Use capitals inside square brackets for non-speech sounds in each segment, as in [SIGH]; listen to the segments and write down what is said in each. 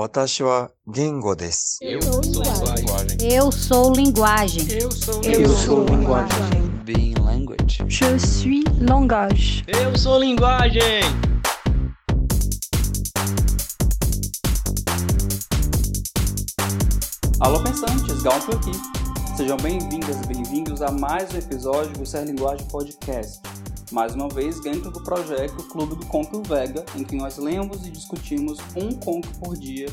私は言語です。 Eu sou linguagem. Eu sou linguagem. Eu sou Eu sou linguagem. Being language. Je suis langage. Eu sou linguagem. Alô pensantes, Galto aqui. Sejam bem-vindas e bem-vindos a mais um episódio do Ser Linguagem Podcast. mais uma vez dentro do projeto Clube do Conto Vega, em que nós lemos e discutimos um conto por dia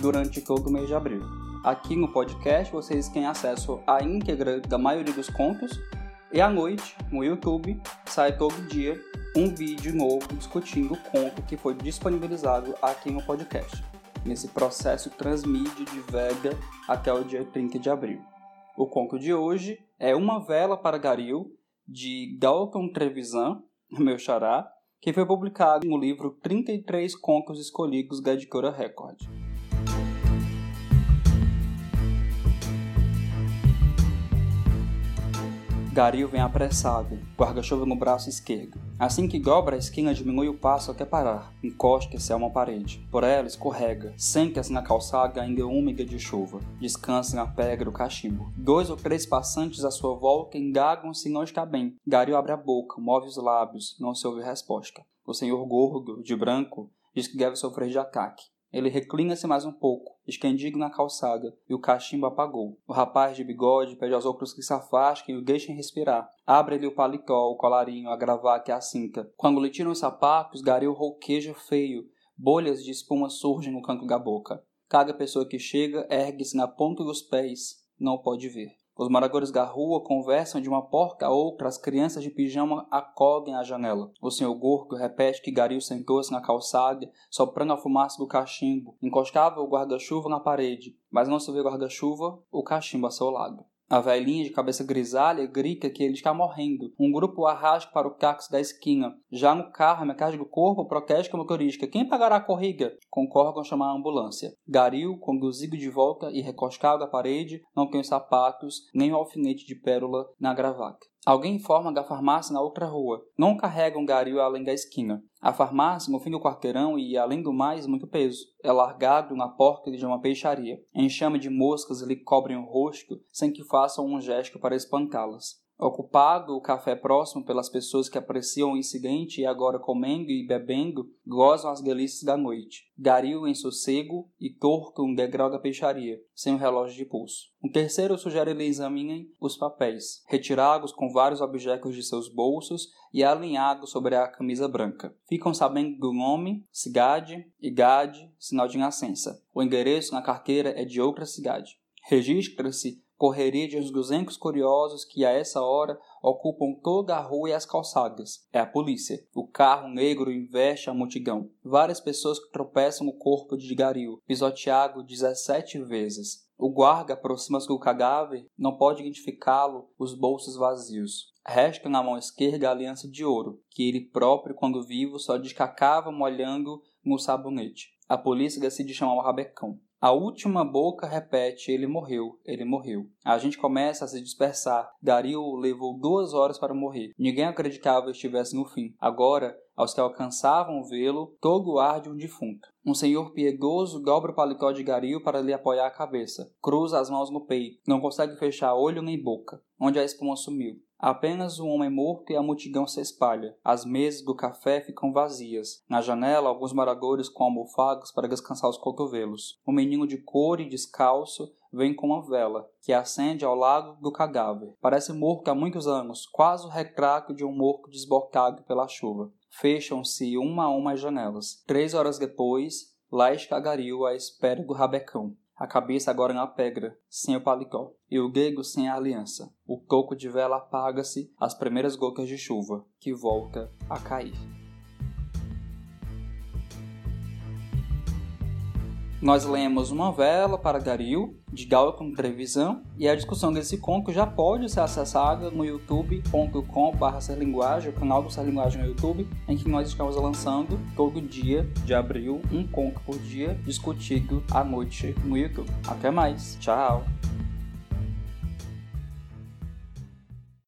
durante todo o mês de abril. Aqui no podcast vocês têm acesso à íntegra da maioria dos contos e à noite, no YouTube, sai todo dia um vídeo novo discutindo o conto que foi disponibilizado aqui no podcast nesse processo transmídia de Vega até o dia 30 de abril. O conto de hoje é Uma Vela para Garil, de Galton Trevisan, [LAUGHS] meu xará, que foi publicado no livro 33 Contos Escolhidos da editora Record. Garil vem apressado, guarda-chuva no braço esquerdo. Assim que dobra a esquina, diminui o passo até parar. Encosta-se a uma parede. Por ela, escorrega. Senta-se na calçada ainda úmida de chuva. Descansa na pedra do cachimbo. Dois ou três passantes à sua volta engagam se não está bem. Garil abre a boca, move os lábios. Não se ouve resposta. O senhor gordo, de branco, diz que deve sofrer de ataque. Ele reclina-se mais um pouco, escandido na calçada, e o cachimbo apagou. O rapaz de bigode pede aos outros que se afastem e o deixem respirar. Abre-lhe o paletó, o colarinho, a gravata e a cinta. Quando lhe tiram os sapatos, Garil rouqueja feio. Bolhas de espuma surgem no canto da boca. Cada pessoa que chega ergue-se na ponta dos pés. Não pode ver. Os moradores da rua conversam de uma porta a outra, as crianças de pijama acodem à janela. O senhor Gorgo repete que Garil sentou-se na calçada, soprando a fumaça do cachimbo, encostava o guarda-chuva na parede, mas não se vê guarda-chuva, o cachimbo a seu lado. A velhinha de cabeça grisalha grita que ele está morrendo. Um grupo o arrasta para o táxi da esquina. Já no carro, a metade do corpo protesta o motorista. Quem pagará a corrida? Concordam chamar a ambulância. Garil, conduzido de volta e recostado à parede, não tem os sapatos, nem o alfinete de pérola na gravata. Alguém informa da farmácia na outra rua. Não carregam Garil além da esquina. A farmácia, no fim do quarteirão e, além do mais, muito peso. É largado na porta de uma peixaria. Enxame de moscas lhe cobrem o rosto sem que façam um gesto para espantá-las. Ocupado o café próximo pelas pessoas que apreciam o incidente e agora comendo e bebendo, gozam as delícias da noite. Garil em sossego e torto um degrau da peixaria, sem o um relógio de pulso. Um terceiro sugere lhe examinem os papéis, retirados com vários objetos de seus bolsos e alinhados sobre a camisa branca. Ficam sabendo do nome, cidade, idade, sinal de nascença. O endereço na carteira é de outra cidade. Registra-se correria de uns 200 curiosos que a essa hora ocupam toda a rua e as calçadas. É a polícia. O carro negro investe a multidão. Várias pessoas tropeçam o corpo de Garil, pisoteado 17 vezes. O guarda aproxima-se do cadáver, não pode identificá-lo, os bolsos vazios. Resta na mão esquerda a aliança de ouro, que ele próprio, quando vivo, só descacava molhando no sabonete. A polícia decide chamar o rabecão. A última boca repete: ele morreu, ele morreu. A gente começa a se dispersar. Garil levou duas horas para morrer. Ninguém acreditava que estivesse no fim. Agora, aos que alcançavam vê-lo, todo o ar de um defunto. Um senhor piedoso dobra o paletó de Garil para lhe apoiar a cabeça. Cruza as mãos no peito. Não consegue fechar olho nem boca. Onde a espuma sumiu. Apenas um homem morto e a multidão se espalha. As mesas do café ficam vazias. Na janela, alguns moradores com almofadas para descansar os cotovelos. Um menino de cor e descalço vem com uma vela, que acende ao lado do cadáver. Parece morto há muitos anos, quase o retrato de um morto desbocado pela chuva. Fecham-se uma a uma as janelas. Três horas depois, lá está Garil à espera do rabecão a cabeça agora na pedra, sem o paletó, e o grego sem a aliança. O toco de vela apaga-se às primeiras gotas de chuva, que volta a cair. Nós lemos Uma Vela para Garil, de Galton Trevisan, e a discussão desse conto já pode ser acessada no youtube.com.br serlinguagem, o canal do Serlinguagem no YouTube, em que nós estamos lançando todo dia de abril um conto por dia discutido à noite no YouTube. Até mais, tchau!